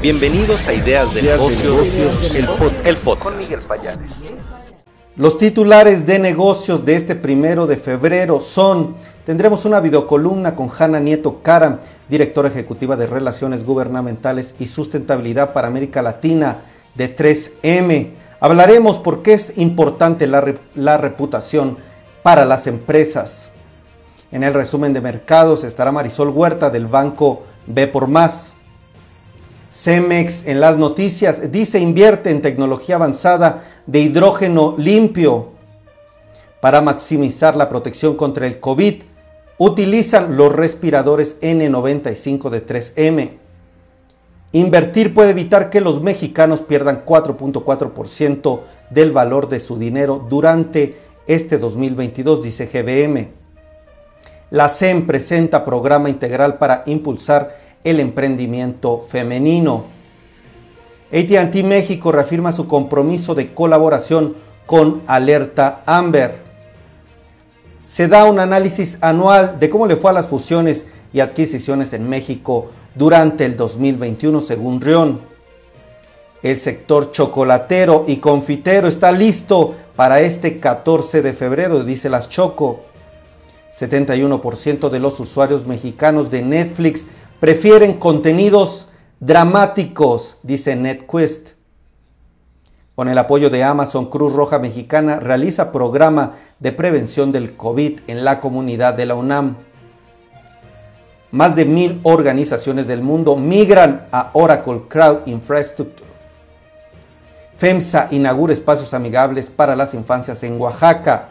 Bienvenidos a Ideas de Negocios, el, podcast. Con Miguel Payares. Los titulares de negocios de este primero de febrero son, tendremos una videocolumna con Hanna Nieto Cara, directora ejecutiva de Relaciones Gubernamentales y Sustentabilidad para América Latina de 3M. Hablaremos por qué es importante la, la reputación para las empresas. En el resumen de mercados estará Marisol Huerta del banco B por Más. Cemex en las noticias dice invierte en tecnología avanzada de hidrógeno limpio para maximizar la protección contra el COVID. Utilizan los respiradores N95 de 3M. Invertir puede evitar que los mexicanos pierdan 4.4% del valor de su dinero durante este 2022, dice GBM. La CEM presenta programa integral para impulsar el emprendimiento femenino. ATT México reafirma su compromiso de colaboración con Alerta Amber. Se da un análisis anual de cómo le fue a las fusiones y adquisiciones en México durante el 2021 según Rion. El sector chocolatero y confitero está listo para este 14 de febrero, dice las Choco. 71% de los usuarios mexicanos de Netflix prefieren contenidos dramáticos, dice NetQuest. Con el apoyo de Amazon, Cruz Roja Mexicana realiza programa de prevención del COVID en la comunidad de la UNAM. Más de mil organizaciones del mundo migran a Oracle Crowd Infrastructure. FEMSA inaugura espacios amigables para las infancias en Oaxaca.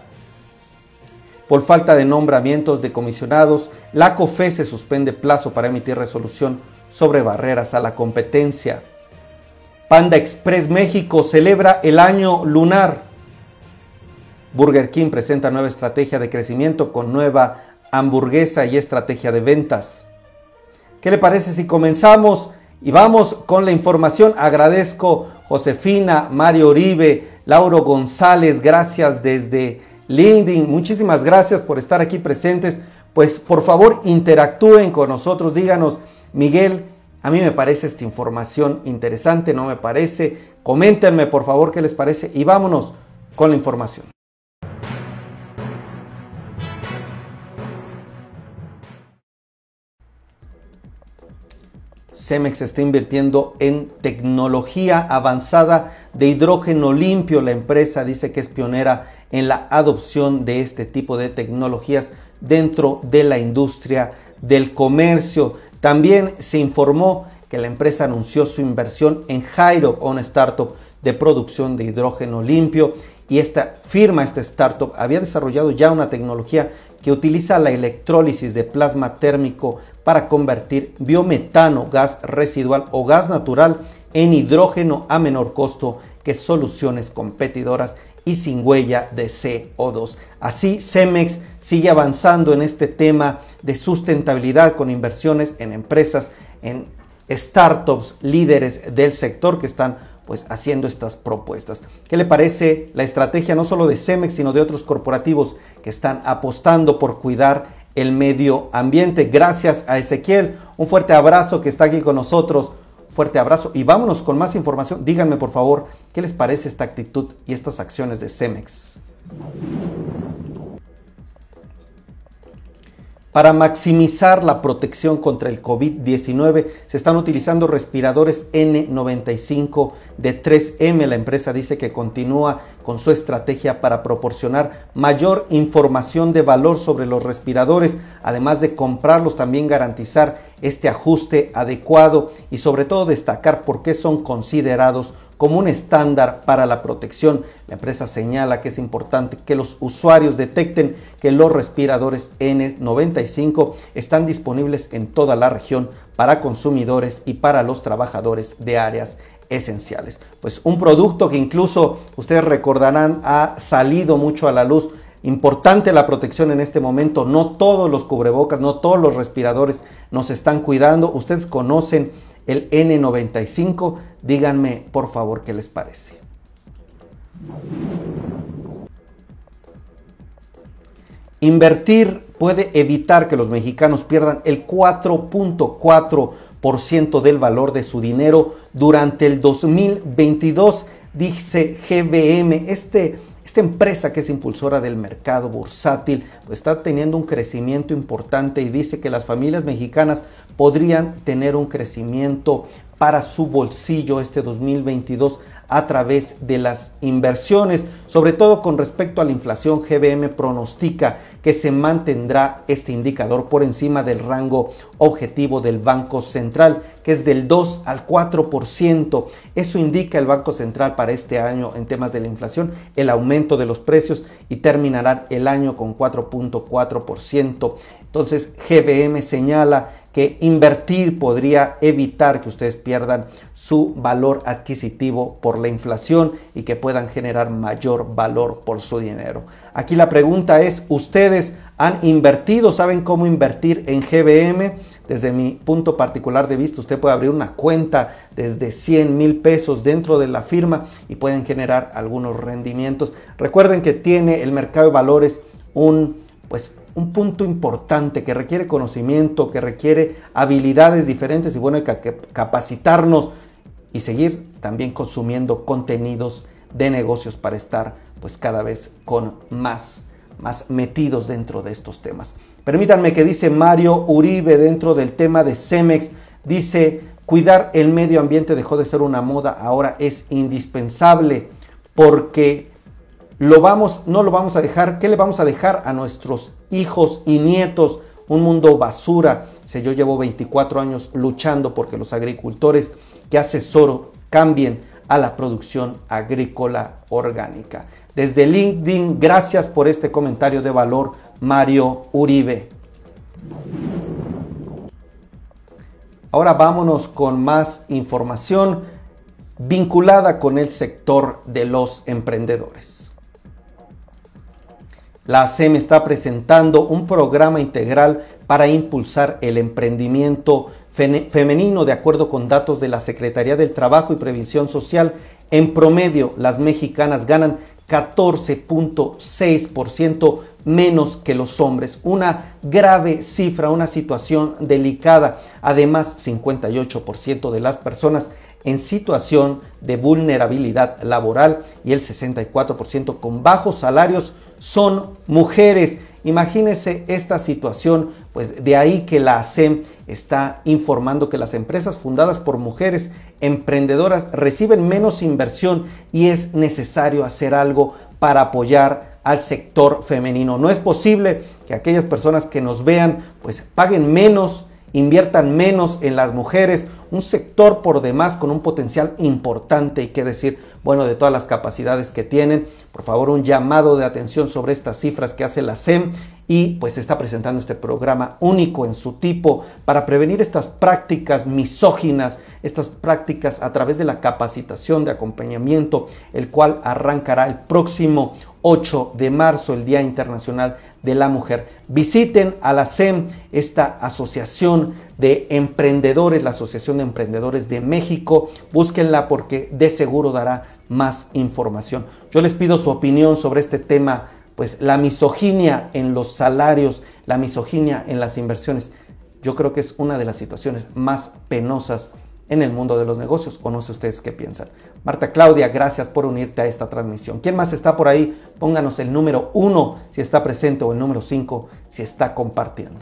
Por falta de nombramientos de comisionados, la COFE se suspende plazo para emitir resolución sobre barreras a la competencia. Panda Express México celebra el año lunar. Burger King presenta nueva estrategia de crecimiento con nueva hamburguesa y estrategia de ventas. ¿Qué le parece si comenzamos y vamos con la información? Agradezco Josefina, Mario Oribe, Lauro González, gracias desde LinkedIn. Muchísimas gracias por estar aquí presentes. Pues por favor interactúen con nosotros, díganos, Miguel, a mí me parece esta información interesante, no me parece. Coméntenme por favor qué les parece y vámonos con la información. Cemex está invirtiendo en tecnología avanzada de hidrógeno limpio. La empresa dice que es pionera en la adopción de este tipo de tecnologías dentro de la industria del comercio. También se informó que la empresa anunció su inversión en Jairo, una startup de producción de hidrógeno limpio. Y esta firma, esta startup, había desarrollado ya una tecnología que utiliza la electrólisis de plasma térmico para convertir biometano, gas residual o gas natural en hidrógeno a menor costo que soluciones competidoras y sin huella de CO2. Así, Cemex sigue avanzando en este tema de sustentabilidad con inversiones en empresas, en startups líderes del sector que están pues haciendo estas propuestas. ¿Qué le parece la estrategia no solo de Cemex, sino de otros corporativos que están apostando por cuidar el medio ambiente? Gracias a Ezequiel, un fuerte abrazo que está aquí con nosotros fuerte abrazo y vámonos con más información. Díganme por favor qué les parece esta actitud y estas acciones de Cemex. Para maximizar la protección contra el COVID-19 se están utilizando respiradores N95 de 3M. La empresa dice que continúa con su estrategia para proporcionar mayor información de valor sobre los respiradores, además de comprarlos, también garantizar este ajuste adecuado y sobre todo destacar por qué son considerados como un estándar para la protección. La empresa señala que es importante que los usuarios detecten que los respiradores N95 están disponibles en toda la región para consumidores y para los trabajadores de áreas esenciales. Pues un producto que incluso ustedes recordarán ha salido mucho a la luz. Importante la protección en este momento. No todos los cubrebocas, no todos los respiradores nos están cuidando. Ustedes conocen el N95. Díganme por favor qué les parece. Invertir puede evitar que los mexicanos pierdan el 4.4 del valor de su dinero durante el 2022, dice GBM. Este, esta empresa que es impulsora del mercado bursátil está teniendo un crecimiento importante y dice que las familias mexicanas podrían tener un crecimiento para su bolsillo este 2022 a través de las inversiones. Sobre todo con respecto a la inflación, GBM pronostica que se mantendrá este indicador por encima del rango objetivo del Banco Central, que es del 2 al 4%. Eso indica el Banco Central para este año en temas de la inflación, el aumento de los precios y terminará el año con 4.4%. Entonces, GBM señala que invertir podría evitar que ustedes pierdan su valor adquisitivo por la inflación y que puedan generar mayor valor por su dinero. Aquí la pregunta es, ¿ustedes han invertido? ¿Saben cómo invertir en GBM? Desde mi punto particular de vista, usted puede abrir una cuenta desde 100 mil pesos dentro de la firma y pueden generar algunos rendimientos. Recuerden que tiene el mercado de valores un pues un punto importante que requiere conocimiento, que requiere habilidades diferentes y bueno, hay que capacitarnos y seguir también consumiendo contenidos de negocios para estar pues cada vez con más más metidos dentro de estos temas. Permítanme que dice Mario Uribe dentro del tema de Cemex, dice, cuidar el medio ambiente dejó de ser una moda, ahora es indispensable porque lo vamos, no lo vamos a dejar, ¿qué le vamos a dejar a nuestros hijos y nietos? Un mundo basura. Si yo llevo 24 años luchando porque los agricultores que asesoro cambien a la producción agrícola orgánica. Desde LinkedIn, gracias por este comentario de valor, Mario Uribe. Ahora vámonos con más información vinculada con el sector de los emprendedores. La SEM está presentando un programa integral para impulsar el emprendimiento femenino de acuerdo con datos de la Secretaría del Trabajo y Previsión Social. En promedio, las mexicanas ganan 14.6% menos que los hombres. Una grave cifra, una situación delicada. Además, 58% de las personas en situación de vulnerabilidad laboral y el 64% con bajos salarios son mujeres. Imagínense esta situación, pues de ahí que la ASEM está informando que las empresas fundadas por mujeres emprendedoras reciben menos inversión y es necesario hacer algo para apoyar al sector femenino. No es posible que aquellas personas que nos vean pues paguen menos, inviertan menos en las mujeres un sector por demás con un potencial importante y que decir, bueno, de todas las capacidades que tienen. Por favor, un llamado de atención sobre estas cifras que hace la SEM y pues está presentando este programa único en su tipo para prevenir estas prácticas misóginas, estas prácticas a través de la capacitación de acompañamiento, el cual arrancará el próximo 8 de marzo, el Día Internacional de la Mujer. Visiten a la SEM, esta asociación de emprendedores, la Asociación de Emprendedores de México. Búsquenla porque de seguro dará más información. Yo les pido su opinión sobre este tema, pues la misoginia en los salarios, la misoginia en las inversiones. Yo creo que es una de las situaciones más penosas en el mundo de los negocios. O no sé ustedes qué piensan. Marta Claudia, gracias por unirte a esta transmisión. ¿Quién más está por ahí? Pónganos el número 1 si está presente o el número 5 si está compartiendo.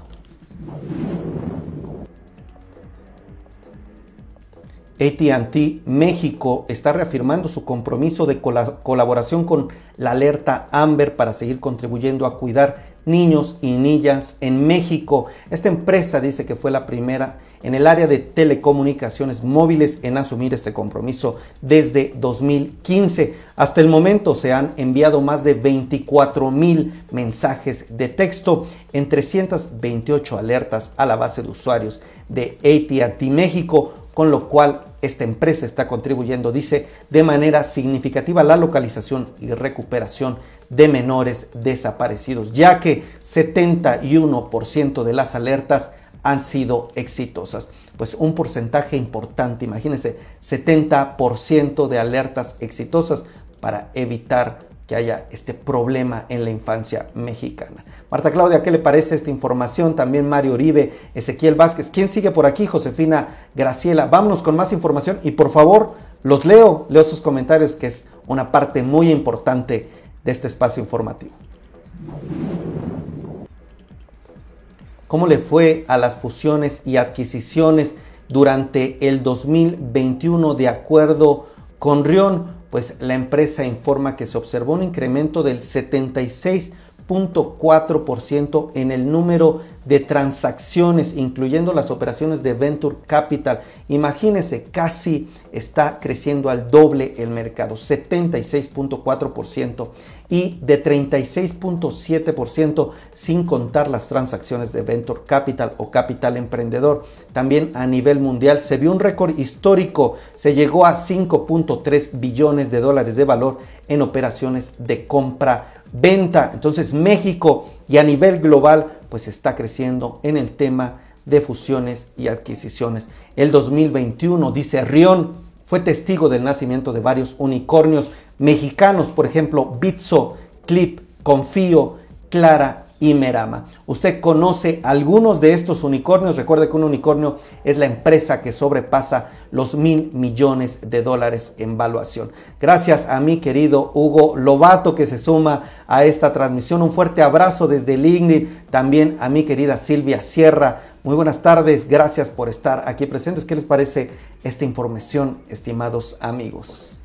ATT México está reafirmando su compromiso de colaboración con la alerta Amber para seguir contribuyendo a cuidar niños y niñas en México. Esta empresa dice que fue la primera en el área de telecomunicaciones móviles en asumir este compromiso desde 2015. Hasta el momento se han enviado más de 24 mil mensajes de texto en 328 alertas a la base de usuarios de ATT México con lo cual esta empresa está contribuyendo, dice, de manera significativa a la localización y recuperación de menores desaparecidos, ya que 71% de las alertas han sido exitosas. Pues un porcentaje importante, imagínense, 70% de alertas exitosas para evitar que haya este problema en la infancia mexicana. Marta Claudia, ¿qué le parece esta información? También Mario Uribe, Ezequiel Vázquez. ¿Quién sigue por aquí? Josefina Graciela. Vámonos con más información y por favor, los leo, leo sus comentarios, que es una parte muy importante de este espacio informativo. ¿Cómo le fue a las fusiones y adquisiciones durante el 2021 de acuerdo con Rion? Pues la empresa informa que se observó un incremento del 76.4% en el número de transacciones, incluyendo las operaciones de Venture Capital. Imagínense, casi está creciendo al doble el mercado, 76.4% y de 36.7% sin contar las transacciones de Venture Capital o Capital Emprendedor. También a nivel mundial se vio un récord histórico, se llegó a 5.3 billones de dólares de valor en operaciones de compra venta. Entonces México y a nivel global pues está creciendo en el tema de fusiones y adquisiciones. El 2021, dice Rion, fue testigo del nacimiento de varios unicornios mexicanos, por ejemplo, Bitso, Clip, Confío, Clara y. Usted conoce algunos de estos unicornios. Recuerde que un unicornio es la empresa que sobrepasa los mil millones de dólares en valuación. Gracias a mi querido Hugo Lobato que se suma a esta transmisión. Un fuerte abrazo desde LinkedIn. También a mi querida Silvia Sierra. Muy buenas tardes. Gracias por estar aquí presentes. ¿Qué les parece esta información, estimados amigos?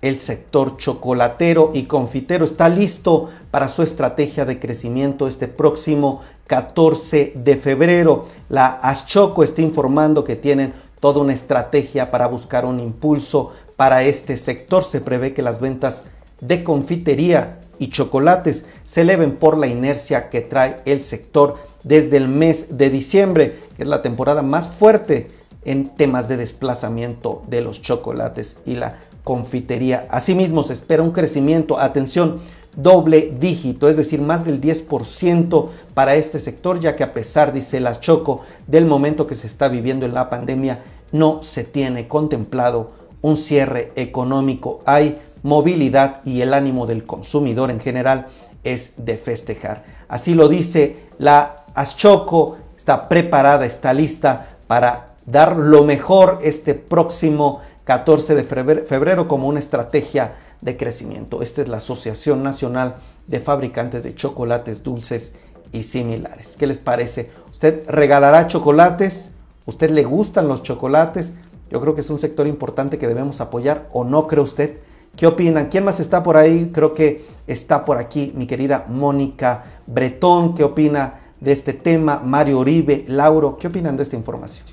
El sector chocolatero y confitero está listo para su estrategia de crecimiento este próximo 14 de febrero. La Aschoco está informando que tienen toda una estrategia para buscar un impulso para este sector. Se prevé que las ventas de confitería y chocolates se eleven por la inercia que trae el sector desde el mes de diciembre, que es la temporada más fuerte en temas de desplazamiento de los chocolates y la confitería. Asimismo, se espera un crecimiento, atención, doble dígito, es decir, más del 10% para este sector, ya que a pesar, dice la Choco, del momento que se está viviendo en la pandemia, no se tiene contemplado un cierre económico. Hay movilidad y el ánimo del consumidor en general es de festejar. Así lo dice la Aschoco, está preparada, está lista para dar lo mejor este próximo 14 de febrero como una estrategia de crecimiento. Esta es la Asociación Nacional de Fabricantes de Chocolates Dulces y similares. ¿Qué les parece? ¿Usted regalará chocolates? ¿Usted le gustan los chocolates? Yo creo que es un sector importante que debemos apoyar o no cree usted. ¿Qué opinan? ¿Quién más está por ahí? Creo que está por aquí mi querida Mónica Bretón. ¿Qué opina de este tema? Mario Oribe, Lauro, ¿qué opinan de esta información?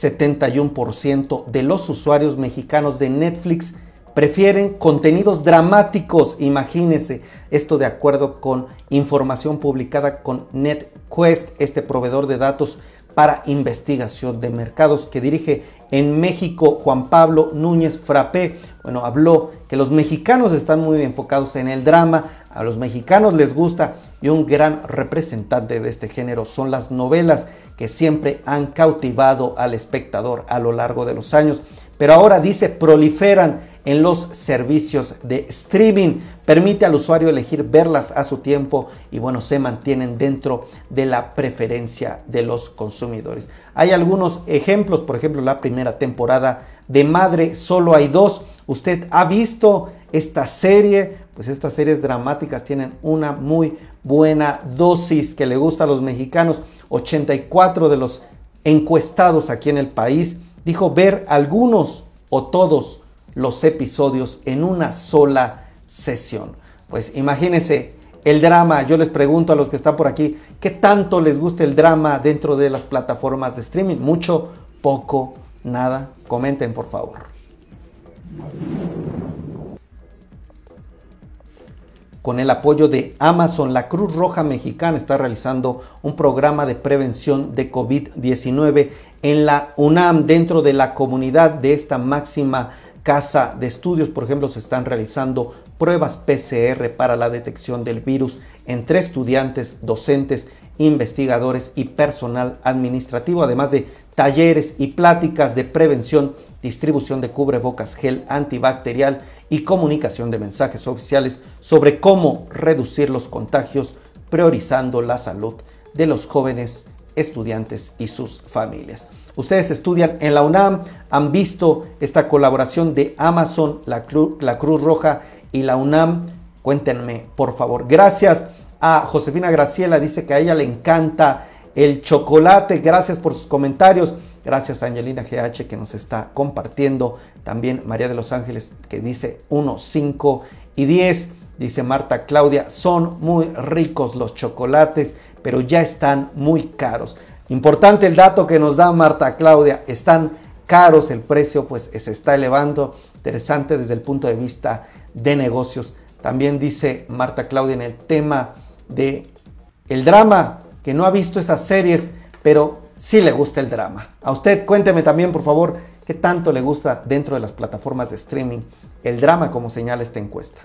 71% de los usuarios mexicanos de Netflix prefieren contenidos dramáticos. Imagínense esto de acuerdo con información publicada con NetQuest, este proveedor de datos para investigación de mercados que dirige en México Juan Pablo Núñez Frappé. Bueno, habló que los mexicanos están muy enfocados en el drama, a los mexicanos les gusta y un gran representante de este género son las novelas que siempre han cautivado al espectador a lo largo de los años. Pero ahora dice proliferan en los servicios de streaming. Permite al usuario elegir verlas a su tiempo y bueno, se mantienen dentro de la preferencia de los consumidores. Hay algunos ejemplos, por ejemplo, la primera temporada de Madre, solo hay dos. ¿Usted ha visto esta serie? Pues estas series dramáticas tienen una muy buena dosis que le gusta a los mexicanos. 84 de los encuestados aquí en el país dijo ver algunos o todos los episodios en una sola sesión. Pues imagínense el drama, yo les pregunto a los que están por aquí, ¿qué tanto les gusta el drama dentro de las plataformas de streaming? ¿Mucho? ¿Poco? ¿Nada? Comenten por favor. Con el apoyo de Amazon, la Cruz Roja Mexicana está realizando un programa de prevención de COVID-19 en la UNAM dentro de la comunidad de esta máxima casa de estudios. Por ejemplo, se están realizando pruebas PCR para la detección del virus entre estudiantes, docentes, investigadores y personal administrativo, además de talleres y pláticas de prevención, distribución de cubrebocas, gel antibacterial y comunicación de mensajes oficiales sobre cómo reducir los contagios, priorizando la salud de los jóvenes estudiantes y sus familias. Ustedes estudian en la UNAM, han visto esta colaboración de Amazon, la, la Cruz Roja y la UNAM. Cuéntenme, por favor. Gracias a Josefina Graciela, dice que a ella le encanta el chocolate. Gracias por sus comentarios. Gracias a Angelina GH que nos está compartiendo. También María de los Ángeles que dice 1, 5 y 10. Dice Marta Claudia, son muy ricos los chocolates, pero ya están muy caros. Importante el dato que nos da Marta Claudia, están caros, el precio pues se está elevando. Interesante desde el punto de vista de negocios. También dice Marta Claudia en el tema de el drama, que no ha visto esas series, pero sí le gusta el drama. A usted cuénteme también, por favor, qué tanto le gusta dentro de las plataformas de streaming el drama como señala esta encuesta.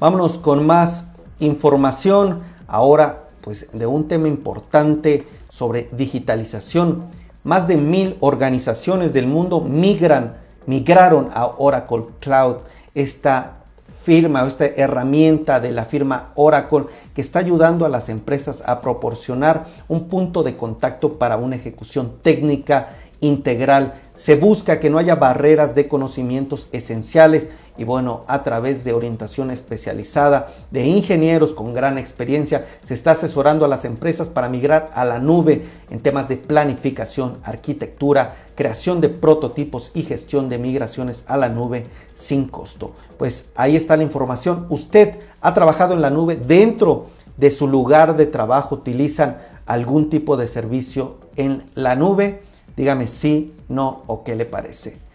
Vámonos con más información ahora pues de un tema importante sobre digitalización. Más de mil organizaciones del mundo migran, migraron a Oracle Cloud, esta firma o esta herramienta de la firma Oracle que está ayudando a las empresas a proporcionar un punto de contacto para una ejecución técnica integral. Se busca que no haya barreras de conocimientos esenciales y bueno, a través de orientación especializada de ingenieros con gran experiencia, se está asesorando a las empresas para migrar a la nube en temas de planificación, arquitectura, creación de prototipos y gestión de migraciones a la nube sin costo. Pues ahí está la información. Usted ha trabajado en la nube dentro de su lugar de trabajo, utilizan algún tipo de servicio en la nube. Dígame sí, no o qué le parece.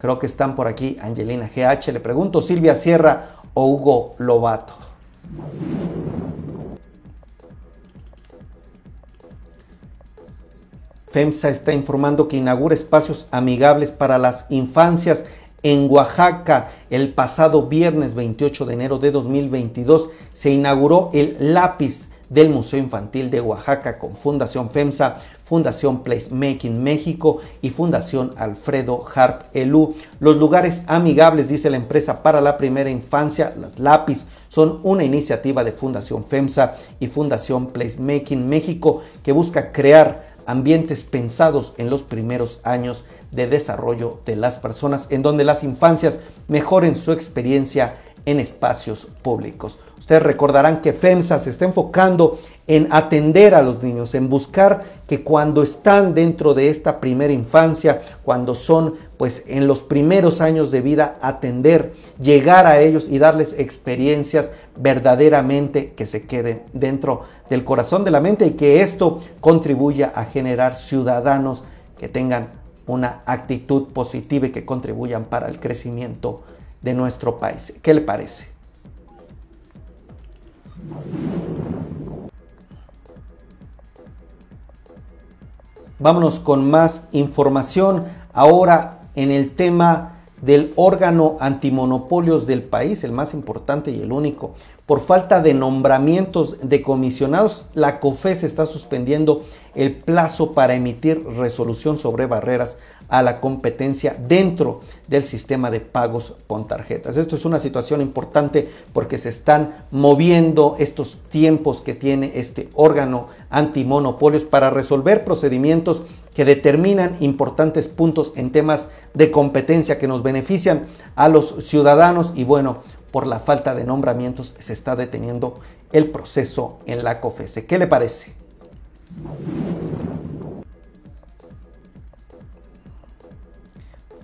Creo que están por aquí Angelina GH. Le pregunto Silvia Sierra o Hugo Lobato. FEMSA está informando que inaugura espacios amigables para las infancias en Oaxaca. El pasado viernes 28 de enero de 2022 se inauguró el lápiz del Museo Infantil de Oaxaca con Fundación FEMSA, Fundación Placemaking México y Fundación Alfredo Hart Elú. Los lugares amigables, dice la empresa, para la primera infancia, las lápiz, son una iniciativa de Fundación FEMSA y Fundación Placemaking México que busca crear ambientes pensados en los primeros años de desarrollo de las personas, en donde las infancias mejoren su experiencia en espacios públicos. Ustedes recordarán que FEMSA se está enfocando en atender a los niños, en buscar que cuando están dentro de esta primera infancia, cuando son pues en los primeros años de vida, atender, llegar a ellos y darles experiencias verdaderamente que se queden dentro del corazón de la mente y que esto contribuya a generar ciudadanos que tengan una actitud positiva y que contribuyan para el crecimiento de nuestro país. ¿Qué le parece? Vámonos con más información ahora en el tema del órgano antimonopolios del país, el más importante y el único. Por falta de nombramientos de comisionados, la COFES está suspendiendo el plazo para emitir resolución sobre barreras a la competencia dentro del sistema de pagos con tarjetas. Esto es una situación importante porque se están moviendo estos tiempos que tiene este órgano antimonopolios para resolver procedimientos que determinan importantes puntos en temas de competencia que nos benefician a los ciudadanos y bueno, por la falta de nombramientos se está deteniendo el proceso en la COFESE. ¿Qué le parece?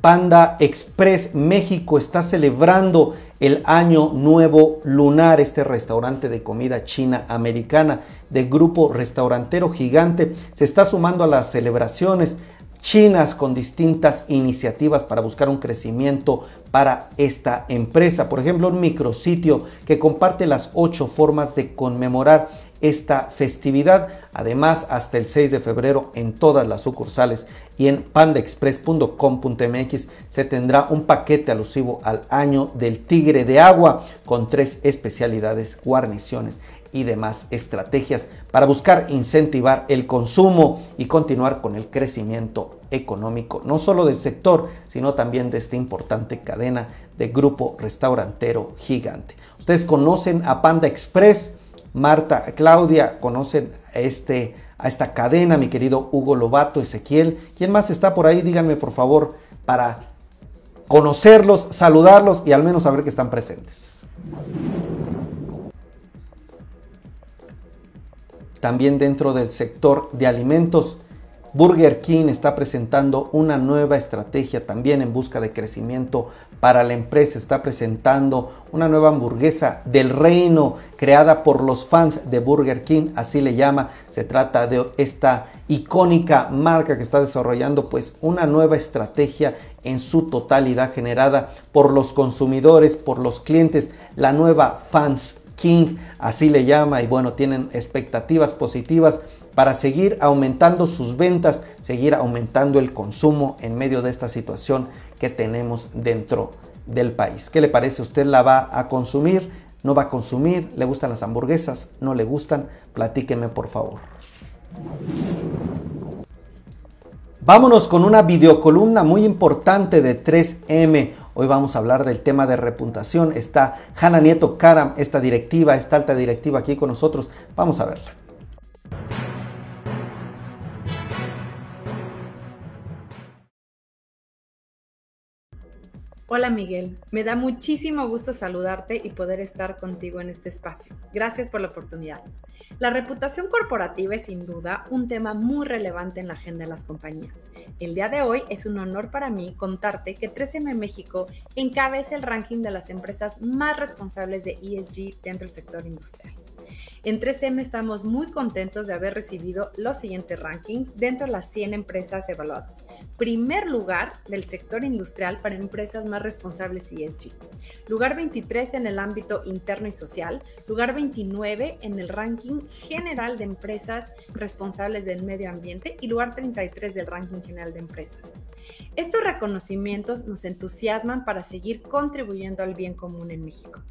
Panda Express México está celebrando el Año Nuevo Lunar, este restaurante de comida china americana del grupo restaurantero gigante, se está sumando a las celebraciones chinas con distintas iniciativas para buscar un crecimiento para esta empresa. Por ejemplo, un micrositio que comparte las ocho formas de conmemorar esta festividad. Además, hasta el 6 de febrero en todas las sucursales y en pandaexpress.com.mx se tendrá un paquete alusivo al año del tigre de agua con tres especialidades, guarniciones y demás estrategias para buscar incentivar el consumo y continuar con el crecimiento económico, no solo del sector, sino también de esta importante cadena de grupo restaurantero gigante. Ustedes conocen a Panda Express, Marta, Claudia, conocen a, este, a esta cadena, mi querido Hugo Lobato, Ezequiel. ¿Quién más está por ahí? Díganme por favor para conocerlos, saludarlos y al menos saber que están presentes. También dentro del sector de alimentos, Burger King está presentando una nueva estrategia también en busca de crecimiento para la empresa. Está presentando una nueva hamburguesa del reino creada por los fans de Burger King, así le llama. Se trata de esta icónica marca que está desarrollando pues una nueva estrategia en su totalidad generada por los consumidores, por los clientes, la nueva fans King, así le llama, y bueno, tienen expectativas positivas para seguir aumentando sus ventas, seguir aumentando el consumo en medio de esta situación que tenemos dentro del país. ¿Qué le parece? ¿Usted la va a consumir? ¿No va a consumir? ¿Le gustan las hamburguesas? ¿No le gustan? Platíqueme por favor. Vámonos con una videocolumna muy importante de 3M. Hoy vamos a hablar del tema de reputación. Está Hanna Nieto Karam, esta directiva, esta alta directiva aquí con nosotros. Vamos a verla. Hola Miguel, me da muchísimo gusto saludarte y poder estar contigo en este espacio. Gracias por la oportunidad. La reputación corporativa es sin duda un tema muy relevante en la agenda de las compañías. El día de hoy es un honor para mí contarte que 3M México encabeza el ranking de las empresas más responsables de ESG dentro del sector industrial. En 3M estamos muy contentos de haber recibido los siguientes rankings dentro de las 100 empresas evaluadas. Primer lugar del sector industrial para empresas más responsables ESG. Lugar 23 en el ámbito interno y social. Lugar 29 en el ranking general de empresas responsables del medio ambiente. Y lugar 33 del ranking general de empresas. Estos reconocimientos nos entusiasman para seguir contribuyendo al bien común en México.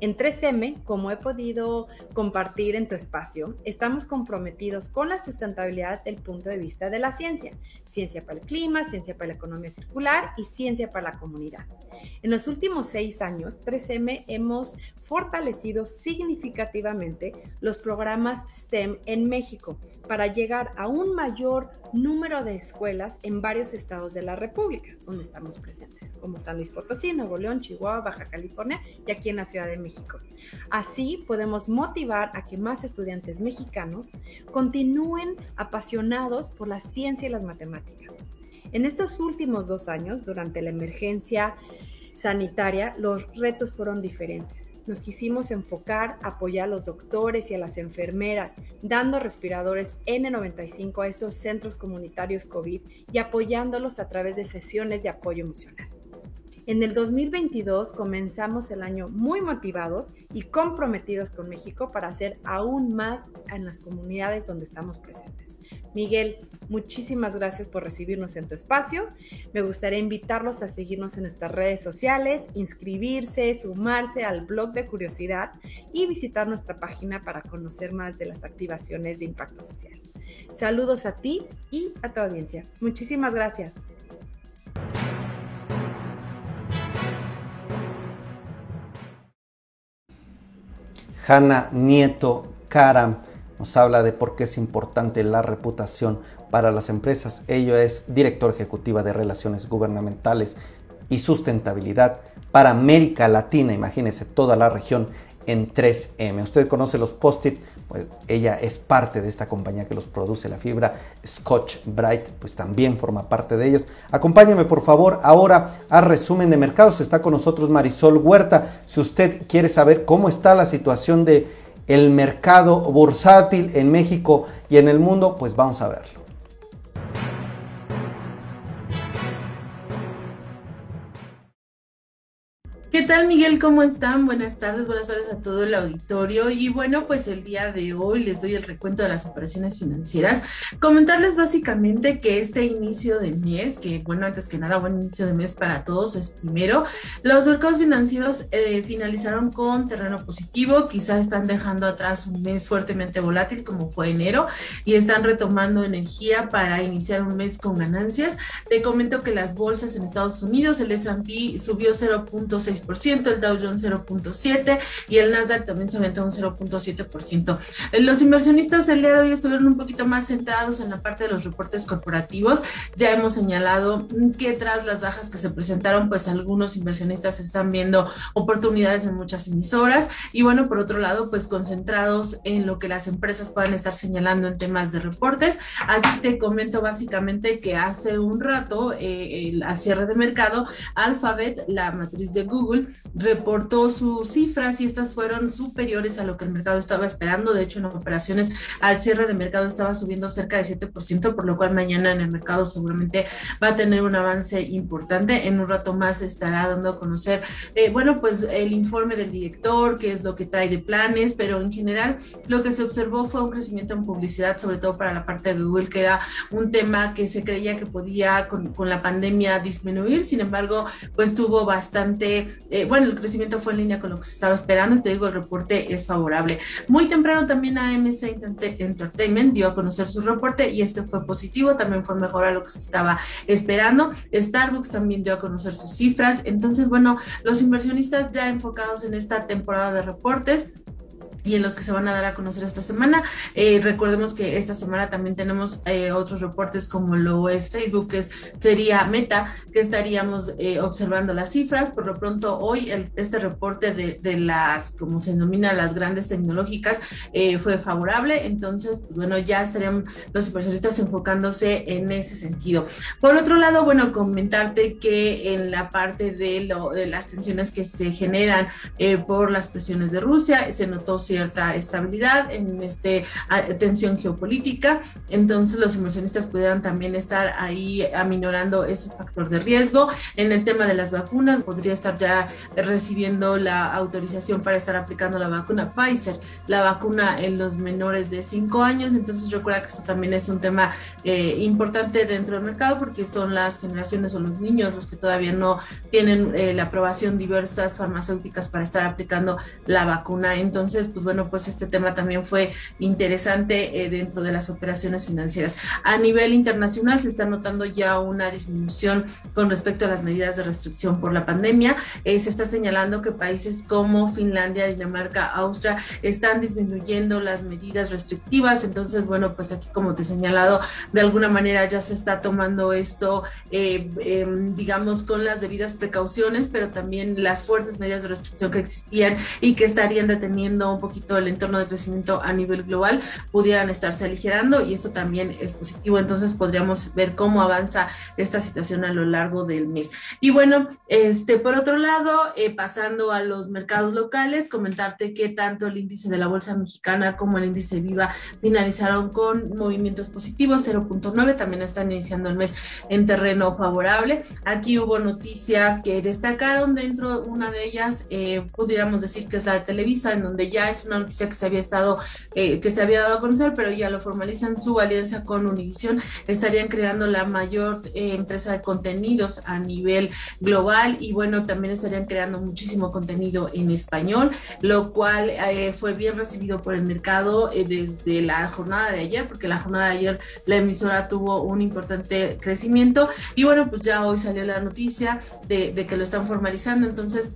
En 3M, como he podido compartir en tu espacio, estamos comprometidos con la sustentabilidad del punto de vista de la ciencia. Ciencia para el clima, ciencia para la economía circular y ciencia para la comunidad. En los últimos seis años, 3M hemos fortalecido significativamente los programas STEM en México para llegar a un mayor número de escuelas en varios estados de la República, donde estamos presentes, como San Luis Potosí, Nuevo León, Chihuahua, Baja California y aquí en la Ciudad de México. Así podemos motivar a que más estudiantes mexicanos continúen apasionados por la ciencia y las matemáticas. En estos últimos dos años, durante la emergencia sanitaria, los retos fueron diferentes. Nos quisimos enfocar, apoyar a los doctores y a las enfermeras, dando respiradores N95 a estos centros comunitarios COVID y apoyándolos a través de sesiones de apoyo emocional. En el 2022 comenzamos el año muy motivados y comprometidos con México para hacer aún más en las comunidades donde estamos presentes. Miguel, muchísimas gracias por recibirnos en tu espacio. Me gustaría invitarlos a seguirnos en nuestras redes sociales, inscribirse, sumarse al blog de curiosidad y visitar nuestra página para conocer más de las activaciones de impacto social. Saludos a ti y a tu audiencia. Muchísimas gracias. Hanna Nieto Karam nos habla de por qué es importante la reputación para las empresas. Ella es directora ejecutiva de Relaciones Gubernamentales y Sustentabilidad para América Latina, imagínense toda la región en 3M. Usted conoce los post-it, pues ella es parte de esta compañía que los produce, la fibra Scotch Bright, pues también forma parte de ellas. Acompáñame por favor ahora a resumen de mercados. Está con nosotros Marisol Huerta. Si usted quiere saber cómo está la situación de el mercado bursátil en México y en el mundo, pues vamos a verlo. Tal Miguel? ¿Cómo están? Buenas tardes, buenas tardes a todo el auditorio. Y bueno, pues el día de hoy les doy el recuento de las operaciones financieras. Comentarles básicamente que este inicio de mes, que bueno, antes que nada, buen inicio de mes para todos es primero, los mercados financieros eh, finalizaron con terreno positivo, quizás están dejando atrás un mes fuertemente volátil como fue enero y están retomando energía para iniciar un mes con ganancias. Te comento que las bolsas en Estados Unidos, el S&P subió 0.6 el Dow Jones 0.7% y el Nasdaq también se aumentó un 0.7%. Los inversionistas el día de hoy estuvieron un poquito más centrados en la parte de los reportes corporativos. Ya hemos señalado que tras las bajas que se presentaron, pues algunos inversionistas están viendo oportunidades en muchas emisoras y bueno, por otro lado, pues concentrados en lo que las empresas puedan estar señalando en temas de reportes. Aquí te comento básicamente que hace un rato, eh, al cierre de mercado, Alphabet, la matriz de Google, reportó sus cifras y estas fueron superiores a lo que el mercado estaba esperando. De hecho, en operaciones al cierre de mercado estaba subiendo cerca de 7%, por lo cual mañana en el mercado seguramente va a tener un avance importante. En un rato más estará dando a conocer, eh, bueno, pues el informe del director, qué es lo que trae de planes, pero en general lo que se observó fue un crecimiento en publicidad, sobre todo para la parte de Google, que era un tema que se creía que podía con, la pandemia disminuir. Sin embargo, pues tuvo bastante eh, bueno, el crecimiento fue en línea con lo que se estaba esperando, te digo, el reporte es favorable. Muy temprano también AMC Entertainment dio a conocer su reporte y este fue positivo, también fue mejor a lo que se estaba esperando. Starbucks también dio a conocer sus cifras, entonces, bueno, los inversionistas ya enfocados en esta temporada de reportes y en los que se van a dar a conocer esta semana. Eh, recordemos que esta semana también tenemos eh, otros reportes como lo es Facebook, que sería Meta, que estaríamos eh, observando las cifras. Por lo pronto, hoy este reporte de, de, las, como se denomina, las grandes tecnológicas, fue favorable. Entonces, pues, bueno, ya estarían los inversionistas enfocándose en ese sentido. Por otro lado, bueno, comentarte que en la parte de, lo, de las tensiones que se generan por las presiones de Rusia, se notó cierta estabilidad en este tensión geopolítica, entonces los inversionistas pudieran también estar ahí aminorando ese factor de riesgo. En el tema de las vacunas, podría estar ya recibiendo la autorización para estar aplicando la vacuna Pfizer, la vacuna en los menores de 5 años, entonces recuerda que esto también es un tema eh, importante dentro del mercado porque son las generaciones o los niños los que todavía no tienen eh, la aprobación diversas farmacéuticas para estar aplicando la vacuna. Entonces, pues bueno, pues este tema también fue interesante eh, dentro de las operaciones financieras. A nivel internacional se está notando ya una disminución con respecto a las medidas de restricción por la pandemia. Eh, se está señalando que países como Finlandia, Dinamarca, Austria están disminuyendo las medidas restrictivas. Entonces, bueno, pues aquí como te he señalado, de alguna manera ya se está tomando esto, eh, em, digamos, con las debidas precauciones, pero también las fuertes medidas de restricción que existían y que estarían deteniendo un poquito el entorno de crecimiento a nivel global pudieran estarse aligerando y esto también es positivo. Entonces podríamos ver cómo avanza esta situación a lo largo del mes. Y bueno, este, por otro lado, eh, pasando a los mercados locales, comentarte que tanto el índice de la Bolsa Mexicana como el índice Viva finalizaron con movimientos positivos, 0.9, también están iniciando el mes en terreno favorable. Aquí hubo noticias que destacaron dentro, una de ellas, eh, pudiéramos decir que es la de Televisa, en donde ya es una noticia que se había estado, eh, que se había dado a conocer, pero ya lo formalizan su alianza con Univision, estarían creando la mayor eh, empresa de contenidos a nivel global y bueno, también estarían creando muchísimo contenido en español, lo cual eh, fue bien recibido por el mercado desde la jornada de ayer, porque la jornada de ayer la emisora tuvo un importante crecimiento y bueno, pues ya hoy salió la noticia de, de que lo están formalizando, entonces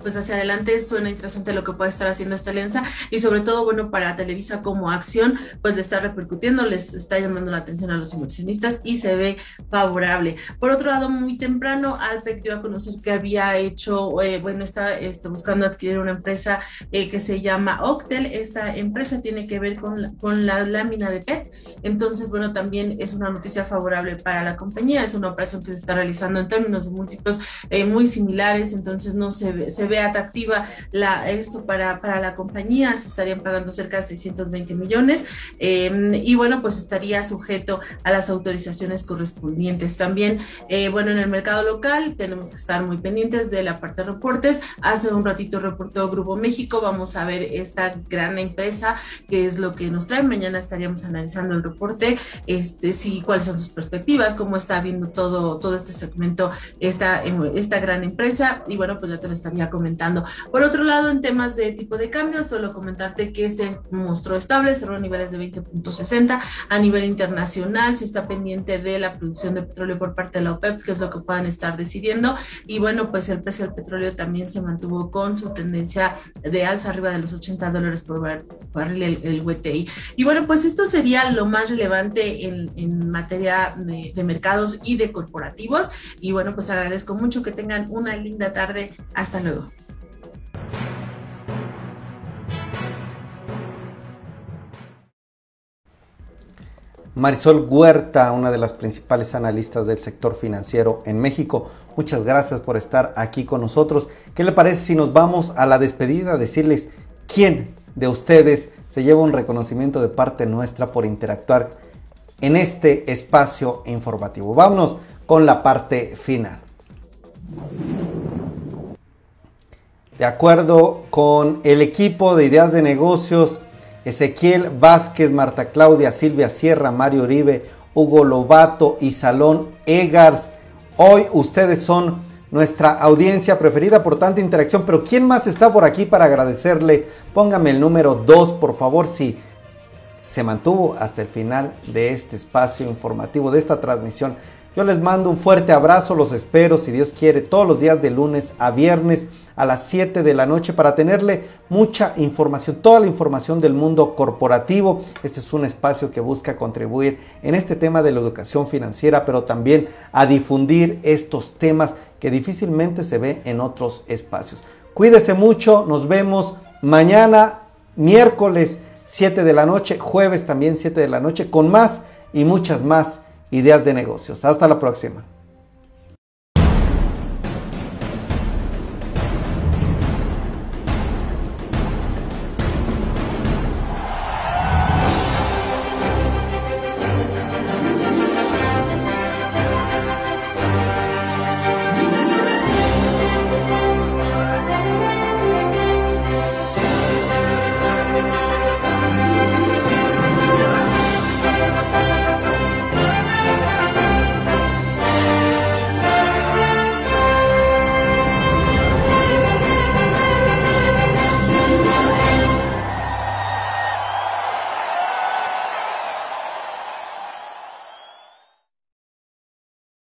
pues hacia adelante suena interesante lo que puede estar haciendo esta alianza y sobre todo, bueno, para Televisa como acción, pues le está repercutiendo, les está llamando la atención a los inversionistas y se ve favorable. Por otro lado, muy temprano, Alpec dio a conocer que había hecho, eh, bueno, está este, buscando adquirir una empresa eh, que se llama Octel. Esta empresa tiene que ver con la, con la lámina de PET. Entonces, bueno, también es una noticia favorable para la compañía. Es una operación que se está realizando en términos de múltiplos eh, muy similares, entonces no se se ve atractiva esto para, para la compañía, se estarían pagando cerca de 620 millones em, y bueno, pues estaría sujeto a las autorizaciones correspondientes. También, eh, bueno, en el mercado local tenemos que estar muy pendientes de la parte de reportes. Hace un ratito reportó Grupo México, vamos a ver esta gran empresa, que es lo que nos trae. Mañana estaríamos analizando el reporte, este, sí, cuáles son sus perspectivas, cómo está viendo todo, todo este segmento, esta, esta gran empresa, y bueno, pues ya te lo estaría comentando. Por otro lado, en temas de tipo de cambio, solo comentarte que se mostró estable, cerró niveles de 20.60 a nivel internacional, se está pendiente de la producción de petróleo por parte de la OPEP, que es lo que puedan estar decidiendo, y bueno, pues el precio del petróleo también se mantuvo con su tendencia de alza arriba de los 80 dólares por barril el, WTI. Y bueno, pues esto sería lo más relevante en, materia de mercados y de corporativos. Y bueno, pues agradezco mucho que tengan una linda tarde. Hasta luego. Marisol Huerta, una de las principales analistas del sector financiero en México. Muchas gracias por estar aquí con nosotros. ¿Qué le parece si nos vamos a la despedida? Decirles quién de ustedes se lleva un reconocimiento de parte nuestra por interactuar en este espacio informativo. Vámonos con la parte final. De acuerdo con el equipo de ideas de negocios, Ezequiel Vázquez, Marta Claudia, Silvia Sierra, Mario Uribe, Hugo Lobato y Salón Egars, hoy ustedes son nuestra audiencia preferida por tanta interacción, pero ¿quién más está por aquí para agradecerle? Póngame el número 2, por favor, si se mantuvo hasta el final de este espacio informativo, de esta transmisión. Yo les mando un fuerte abrazo, los espero si Dios quiere todos los días de lunes a viernes a las 7 de la noche para tenerle mucha información, toda la información del mundo corporativo. Este es un espacio que busca contribuir en este tema de la educación financiera, pero también a difundir estos temas que difícilmente se ve en otros espacios. Cuídese mucho, nos vemos mañana, miércoles 7 de la noche, jueves también 7 de la noche, con más y muchas más ideas de negocios. Hasta la próxima.